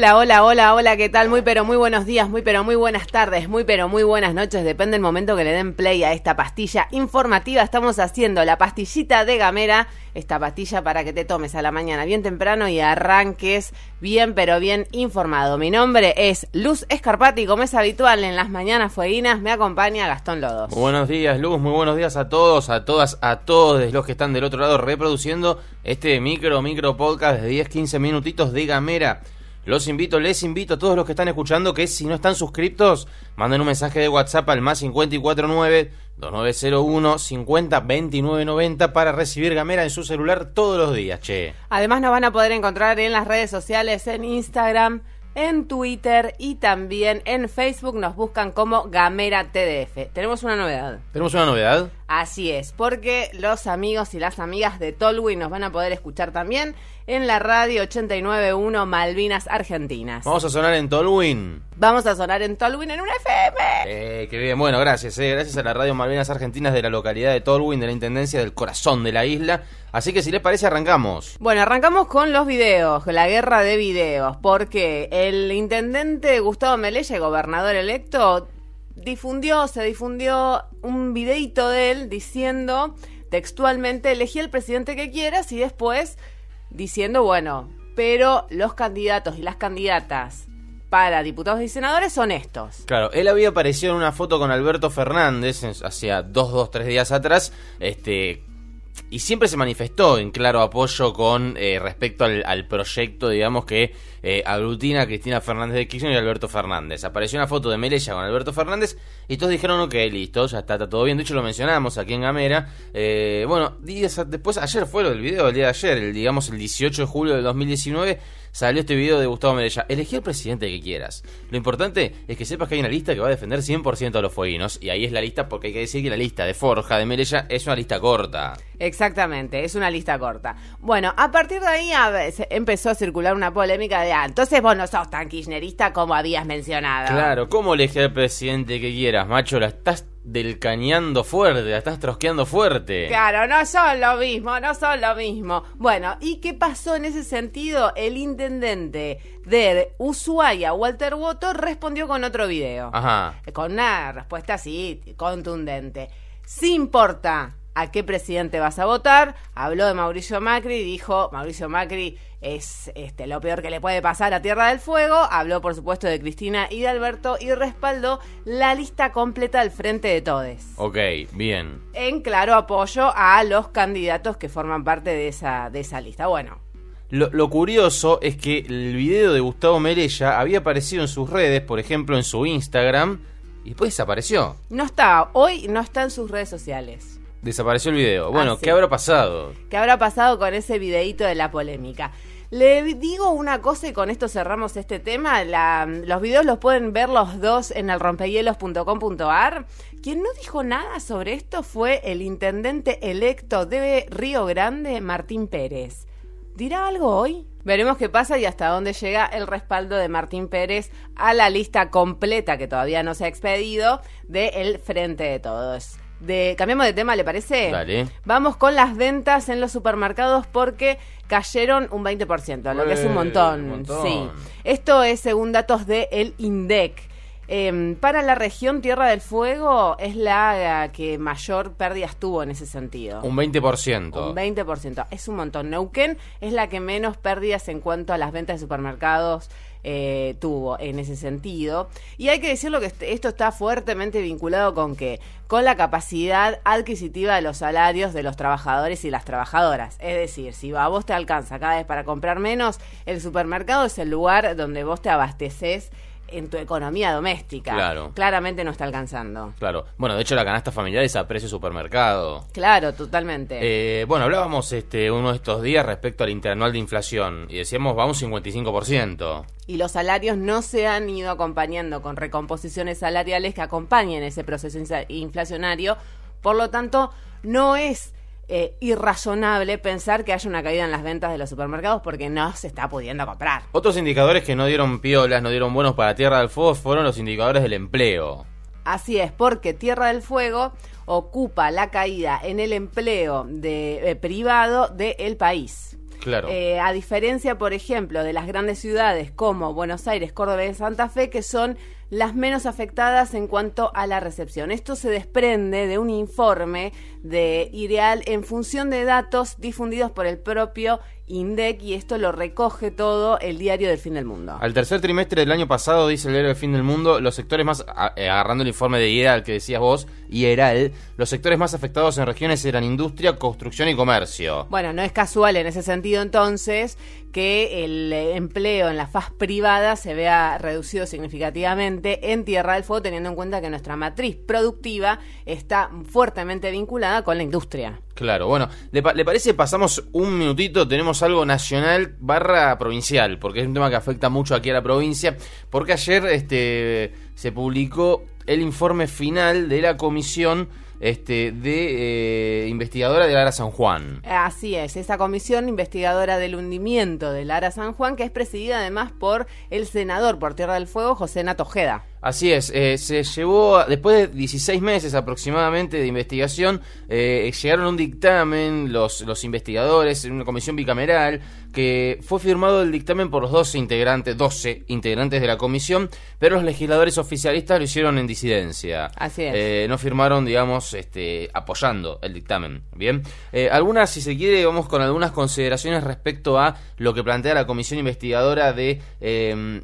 Hola, hola, hola, hola, ¿qué tal? Muy pero muy buenos días, muy pero muy buenas tardes, muy pero muy buenas noches, depende del momento que le den play a esta pastilla informativa. Estamos haciendo la pastillita de Gamera, esta pastilla para que te tomes a la mañana bien temprano y arranques bien pero bien informado. Mi nombre es Luz Escarpati, como es habitual en las mañanas fueguinas, me acompaña Gastón Lodos. Buenos días, Luz, muy buenos días a todos, a todas, a todos los que están del otro lado reproduciendo este micro, micro podcast de 10-15 minutitos de Gamera. Los invito, les invito a todos los que están escuchando que si no están suscriptos, manden un mensaje de WhatsApp al más 549 2901 50 2990 para recibir Gamera en su celular todos los días, che. Además nos van a poder encontrar en las redes sociales, en Instagram, en Twitter y también en Facebook nos buscan como Gamera TDF. Tenemos una novedad. ¿Tenemos una novedad? Así es, porque los amigos y las amigas de Tolwyn nos van a poder escuchar también en la radio 891 Malvinas Argentinas. Vamos a sonar en Tolwyn. Vamos a sonar en Tolwyn en una FM. Eh, qué bien, bueno, gracias, eh, gracias a la radio Malvinas Argentinas de la localidad de Tolwyn, de la Intendencia del Corazón de la isla. Así que si les parece, arrancamos. Bueno, arrancamos con los videos, la guerra de videos, porque el intendente Gustavo Melella, gobernador electo, difundió, se difundió un videito de él diciendo textualmente, elegí el presidente que quieras y después diciendo, bueno, pero los candidatos y las candidatas para diputados y senadores son estos. Claro, él había aparecido en una foto con Alberto Fernández hacía dos, dos, tres días atrás, este, y siempre se manifestó en claro apoyo con eh, respecto al, proyecto, digamos, que eh, a Cristina Fernández de Kirchner y Alberto Fernández. Apareció una foto de Melella con Alberto Fernández y todos dijeron, ok, listo, ya está, todo bien. De hecho, lo mencionamos aquí en Gamera. Eh, bueno, días después, ayer fue lo del video, el día de ayer, digamos el 18 de julio del 2019 salió este video de Gustavo Medella. Elegí el presidente que quieras. Lo importante es que sepas que hay una lista que va a defender 100% a los fueguinos. Y ahí es la lista, porque hay que decir que la lista de Forja de Medella es una lista corta. Exactamente, es una lista corta. Bueno, a partir de ahí empezó a circular una polémica de, entonces vos no sos tan kirchnerista como habías mencionado. Claro, ¿cómo elegí al presidente que quieras, macho? La estás del cañando fuerte, la estás trosqueando fuerte. Claro, no son lo mismo, no son lo mismo. Bueno, ¿y qué pasó en ese sentido? El intendente de Ushuaia, Walter Woto, respondió con otro video. Ajá. Con una respuesta así, contundente. Sí importa a qué presidente vas a votar. Habló de Mauricio Macri y dijo, Mauricio Macri es este, lo peor que le puede pasar a Tierra del Fuego. Habló, por supuesto, de Cristina y de Alberto y respaldó la lista completa del Frente de Todes. Ok, bien. En claro apoyo a los candidatos que forman parte de esa, de esa lista. Bueno. Lo, lo curioso es que el video de Gustavo Merella había aparecido en sus redes, por ejemplo en su Instagram, y después desapareció. No está, hoy no está en sus redes sociales. Desapareció el video. Bueno, ¿qué habrá pasado? ¿Qué habrá pasado con ese videíto de la polémica? Le digo una cosa y con esto cerramos este tema. los videos los pueden ver los dos en el rompehielos.com.ar. Quien no dijo nada sobre esto fue el intendente electo de Río Grande, Martín Pérez. ¿Dirá algo hoy? Veremos qué pasa y hasta dónde llega el respaldo de Martín Pérez a la lista completa que todavía no se ha expedido de El Frente de Todos de cambiamos de tema, ¿le parece? Dale. Vamos con las ventas en los supermercados porque cayeron un 20%, lo que es un montón. Sí. Esto es según datos de el INDEC. Em, para la región Tierra del Fuego es la que mayor pérdidas tuvo en ese sentido. Un 20%. Un 20%. Es un montón. Neuquén es la que menos pérdidas en cuanto a las ventas de supermercados eh, tuvo en ese sentido. Y hay que decirlo que esto está fuertemente vinculado con que con la capacidad adquisitiva de los salarios de los trabajadores y las trabajadoras. Es decir, si a vos te alcanza cada vez para comprar menos, el supermercado es el lugar donde vos te abasteces en tu economía doméstica. Claro. Claramente no está alcanzando. Claro. Bueno, de hecho la canasta familiar es a precio supermercado. Claro, totalmente. Eh, bueno, hablábamos este uno de estos días respecto al interanual de inflación y decíamos vamos 55%. Y los salarios no se han ido acompañando con recomposiciones salariales que acompañen ese proceso inflacionario. Por lo tanto, no es eh, irrazonable pensar que haya una caída en las ventas de los supermercados porque no se está pudiendo comprar. Otros indicadores que no dieron piolas, no dieron buenos para Tierra del Fuego fueron los indicadores del empleo. Así es, porque Tierra del Fuego ocupa la caída en el empleo de, eh, privado del país. Claro. Eh, a diferencia, por ejemplo, de las grandes ciudades como Buenos Aires, Córdoba y Santa Fe, que son las menos afectadas en cuanto a la recepción. Esto se desprende de un informe de IREAL en función de datos difundidos por el propio INDEC y esto lo recoge todo el diario del fin del mundo. Al tercer trimestre del año pasado, dice el diario del fin del mundo, los sectores más, eh, agarrando el informe de IREAL que decías vos, IREAL, los sectores más afectados en regiones eran industria, construcción y comercio. Bueno, no es casual en ese sentido entonces que el empleo en la faz privada se vea reducido significativamente en Tierra del Fuego, teniendo en cuenta que nuestra matriz productiva está fuertemente vinculada con la industria. Claro, bueno, ¿le, le parece? Pasamos un minutito, tenemos algo nacional barra provincial, porque es un tema que afecta mucho aquí a la provincia, porque ayer este, se publicó el informe final de la comisión este, de eh, investigadora del Ara San Juan. Así es, esa comisión investigadora del hundimiento del Ara San Juan, que es presidida además por el senador por Tierra del Fuego, José Natojeda. Así es, eh, se llevó, después de 16 meses aproximadamente de investigación, eh, llegaron a un dictamen los, los investigadores en una comisión bicameral que fue firmado el dictamen por los 12 integrantes, 12 integrantes de la comisión, pero los legisladores oficialistas lo hicieron en disidencia. Así es. Eh, no firmaron, digamos, este, apoyando el dictamen. Bien, eh, algunas, si se quiere, vamos con algunas consideraciones respecto a lo que plantea la comisión investigadora de eh,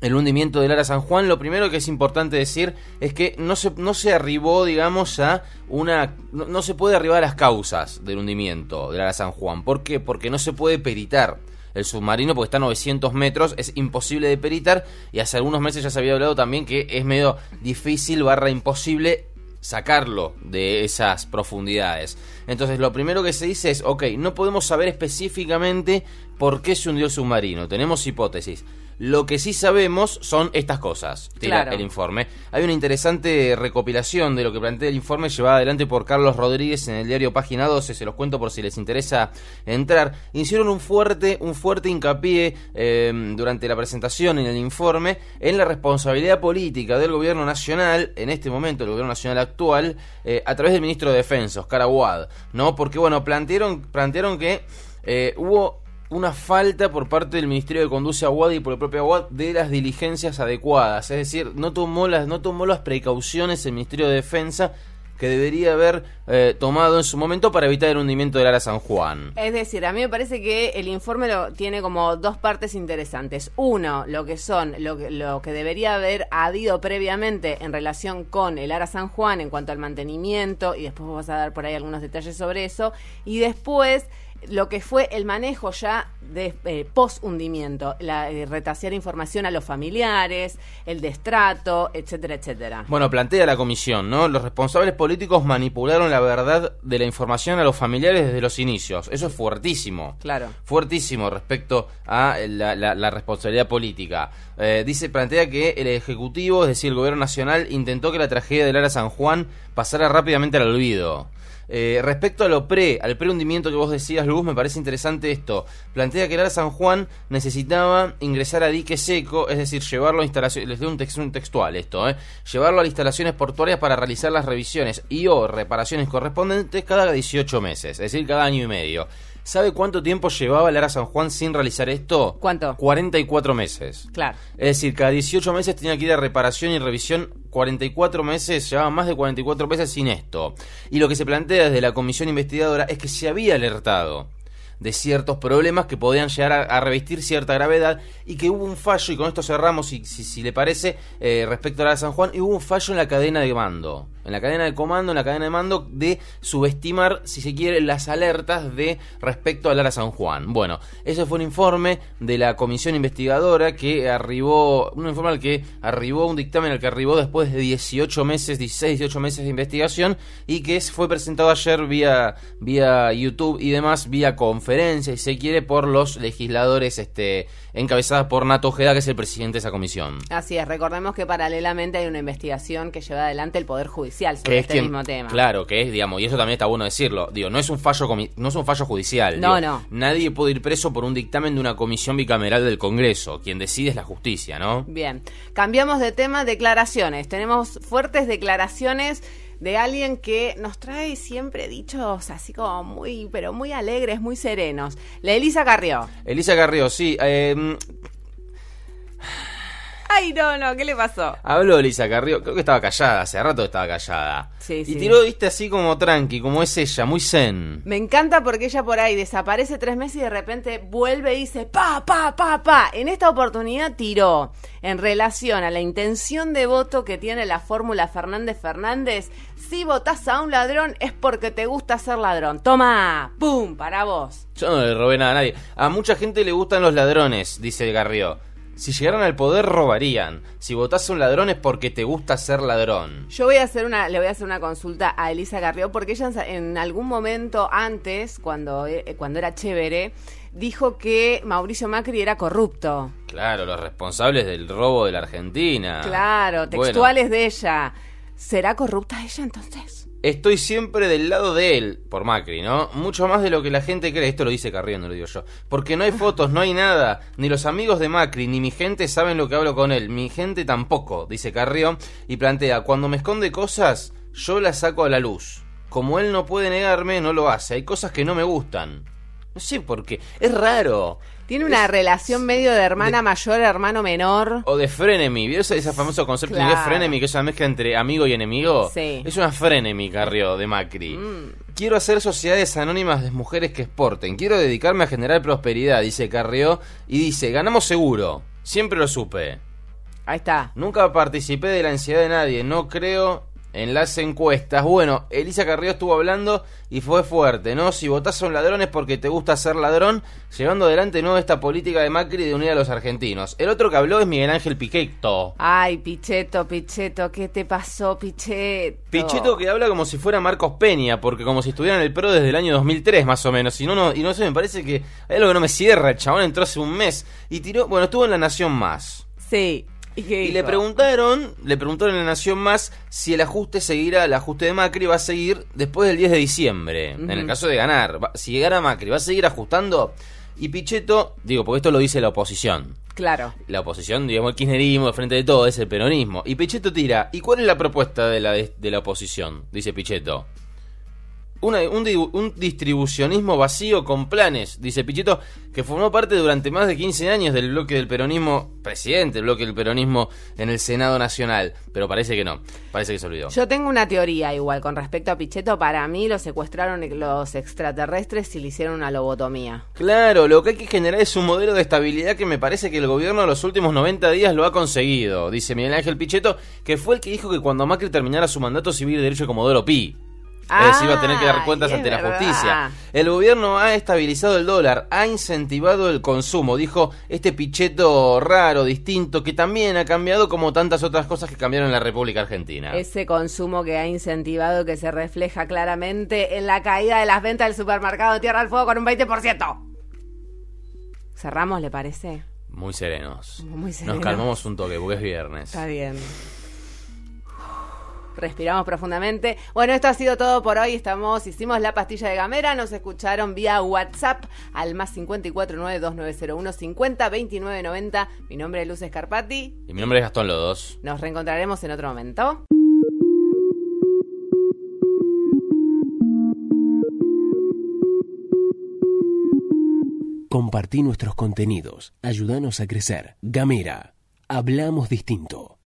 el hundimiento del Ara San Juan, lo primero que es importante decir es que no se, no se arribó, digamos, a una... No, se puede arribar a las causas del hundimiento del Ara San Juan. ¿Por qué? Porque no se puede peritar el submarino porque está a 900 metros, es imposible de peritar y hace algunos meses ya se había hablado también que es medio difícil barra imposible sacarlo de esas profundidades. Entonces lo primero que se dice es, ok, no podemos saber específicamente por qué se hundió el submarino, tenemos hipótesis. Lo que sí sabemos son estas cosas, tira Claro. el informe. Hay una interesante recopilación de lo que plantea el informe llevada adelante por Carlos Rodríguez en el diario Página 12, se los cuento por si les interesa entrar. Hicieron un fuerte, un fuerte hincapié eh, durante la presentación en el informe en la responsabilidad política del gobierno nacional, en este momento el gobierno nacional actual, eh, a través del ministro de Defensa, Oscar Aguad, ¿no? Porque bueno, plantearon, plantearon que eh, hubo una falta por parte del Ministerio de Conduce Aguad y por el propio Aguad de las diligencias adecuadas. Es decir, no tomó las, no tomó las precauciones el Ministerio de Defensa que debería haber eh, tomado en su momento para evitar el hundimiento del Ara San Juan. Es decir, a mí me parece que el informe lo, tiene como dos partes interesantes. Uno, lo que son, lo lo que debería haber habido previamente en relación con el Ara San Juan en cuanto al mantenimiento, y después vos vas a dar por ahí algunos detalles sobre eso. Y después, lo que fue el manejo ya de eh, post hundimiento, la eh, retasear información a los familiares, el destrato, etcétera, etcétera. Bueno, plantea la comisión, ¿no? Los responsables políticos manipularon la verdad de la información a los familiares desde los inicios. Eso es fuertísimo. Claro. Fuertísimo respecto a la, la- la responsabilidad política. Eh, dice, plantea que el Ejecutivo, es decir, el Gobierno Nacional, intentó que la tragedia del Ara San Juan pasara rápidamente al olvido. Eh, respecto a lo pre, al prehundimiento que vos decías, Luz, me parece interesante esto. Plantea que el Ara San Juan necesitaba ingresar a dique seco, es decir, llevarlo a instalaciones, les doy un, tex- un textual esto, eh, llevarlo a instalaciones portuarias para realizar las revisiones y o reparaciones correspondientes cada 18 meses, es decir, cada año y medio. ¿Sabe cuánto tiempo llevaba el Ara San Juan sin realizar esto? ¿Cuánto? 44 meses. Claro. Es decir, cada 18 meses tenía que ir a reparación y revisión 44 meses, llevaba más de 44 meses sin esto. Y lo que se plantea desde la comisión investigadora es que se había alertado de ciertos problemas que podían llegar a, revestir cierta gravedad y que hubo un fallo, y con esto cerramos, si, si, si le parece, eh, respecto a la San Juan, y hubo un fallo en la cadena de mando, en la cadena de comando, en la cadena de mando, de subestimar, si se quiere, las alertas de respecto a Lara San Juan. Bueno, ese fue un informe de la comisión investigadora que arribó, un informe al que arribó, un dictamen al que arribó después de 18 meses, 16, 18 meses de investigación y que fue presentado ayer vía, vía YouTube y demás, vía conferencia si se quiere, por los legisladores este, encabezadas por Nato Ojeda, que es el presidente de esa comisión. Así es, recordemos que paralelamente hay una investigación que lleva adelante el Poder Judicial sobre Que es este quien- mismo tema. Claro, que es, digamos, y eso también está bueno decirlo. Digo, no es un fallo no es un fallo judicial. No, digo, no. Nadie puede ir preso por un dictamen de una comisión bicameral del Congreso. Quien decide es la justicia, ¿no? Bien, cambiamos de tema, declaraciones. Tenemos fuertes declaraciones de alguien que nos trae siempre dichos así como muy, pero muy alegres, muy serenos. La Elisa Carrió. Elisa Carrió, sí. eh, Ay, no, no, ¿qué le pasó? habló Elisa Carrió, creo que estaba callada, hace rato estaba callada. Sí, y sí. tiró, viste, así como tranqui, como es ella, muy zen. Me encanta porque ella por ahí desaparece tres meses y de repente vuelve y dice pa, pa, pa, pa. En esta oportunidad tiró en relación a la intención de voto que tiene la fórmula Fernández Fernández. Si votás a un ladrón es porque te gusta ser ladrón. Toma, pum, para vos. Yo no le robé nada a nadie. A mucha gente le gustan los ladrones, dice Garrió. Si llegaran al poder robarían. Si votás a un ladrón es porque te gusta ser ladrón. Yo voy a hacer una, le voy a hacer una consulta a Elisa Garrió porque ella en, algún momento antes, cuando, eh, cuando era chévere, dijo que Mauricio Macri era corrupto. Claro, los responsables del robo de la Argentina. Claro, Bueno, textuales de ella. ¿Será corrupta ella entonces? estoy siempre del lado de él, por Macri, ¿no? Mucho más de lo que la gente cree. Esto lo dice Carrió, no lo digo yo. Porque no hay fotos, no hay nada. Ni los amigos de Macri, ni mi gente saben lo que hablo con él. Mi gente tampoco, dice Carrió. Y plantea, cuando me esconde cosas, yo las saco a la luz. Como él no puede negarme, no lo hace. Hay cosas que no me gustan. No sé por qué. Es raro. Tiene una Es- relación medio de hermana mayor, hermano menor. O de frenemy, ¿vio ese, famoso concepto de que es Claro. frenemy, que es una mezcla entre amigo y enemigo? Sí. Es una frenemy, Carrió, de Macri. Mm. Quiero hacer sociedades anónimas de mujeres que exporten. Quiero dedicarme a generar prosperidad, dice Carrió. Y dice, ganamos seguro. Siempre lo supe. Ahí está. Nunca participé de la ansiedad de nadie. No creo en las encuestas. Bueno, Elisa Carrió estuvo hablando y fue fuerte, ¿no? Si votás a un ladrón es porque te gusta ser ladrón, llevando adelante no esta política de Macri de unir a los argentinos. El otro que habló es Miguel Ángel Piqueto. Ay, Pichetto, Pichetto, ¿qué te pasó, Pichetto? Pichetto que habla como si fuera Marcos Peña, porque como si estuviera en el PRO desde el año 2003 más o menos. Y no, no, y no sé, me parece que hay algo que no me cierra. El chabón entró hace un mes y tiró, bueno, estuvo en La Nación Más. Sí. ¿Y, le preguntaron, le preguntaron en La Nación Más si el ajuste seguirá, el ajuste de Macri va a seguir después del 10 de diciembre, en el caso de ganar. Va- si llegara Macri, ¿va a seguir ajustando? Y Pichetto, digo, porque esto lo dice la oposición. Claro. La oposición, digamos, el kirchnerismo, de frente de todo, es el peronismo. Y Pichetto tira, ¿y cuál es la propuesta de la, de, de la oposición? Dice Pichetto. Una- un, un distribucionismo vacío con planes, dice Pichetto, que formó parte durante más de 15 años del bloque del peronismo, presidente del bloque del peronismo en el Senado Nacional. Pero parece que no, parece que se olvidó. Yo tengo una teoría igual con respecto a Pichetto. Para mí lo secuestraron los extraterrestres y le hicieron una lobotomía. Claro, lo que hay que generar es un modelo de estabilidad que me parece que el gobierno en los últimos 90 días lo ha conseguido, dice Miguel Ángel Pichetto, que fue el que dijo que cuando Macri terminara su mandato civil derecho como Comodoro Pi. Es decir, iba a tener que dar cuentas Ay, ante la justicia. El gobierno ha estabilizado el dólar, ha incentivado el consumo, dijo este Pichetto raro, distinto, que también ha cambiado como tantas otras cosas que cambiaron en la República Argentina. Ese consumo que ha incentivado que se refleja claramente en la caída de las ventas del supermercado de Tierra del Fuego con un 20%. Cerramos, ¿le parece? Muy serenos. Muy serenos. Nos calmamos un toque porque es viernes. Está bien. Respiramos profundamente. Bueno, esto ha sido todo por hoy. Estamos, hicimos la pastilla de gamera. Nos escucharon vía WhatsApp al más 5492901 50 29 90. Mi nombre es Luz Escarpati. Y mi nombre es Gastón Lodos. Nos reencontraremos en otro momento. Compartí nuestros contenidos. Ayúdanos a crecer. Gamera. Hablamos distinto.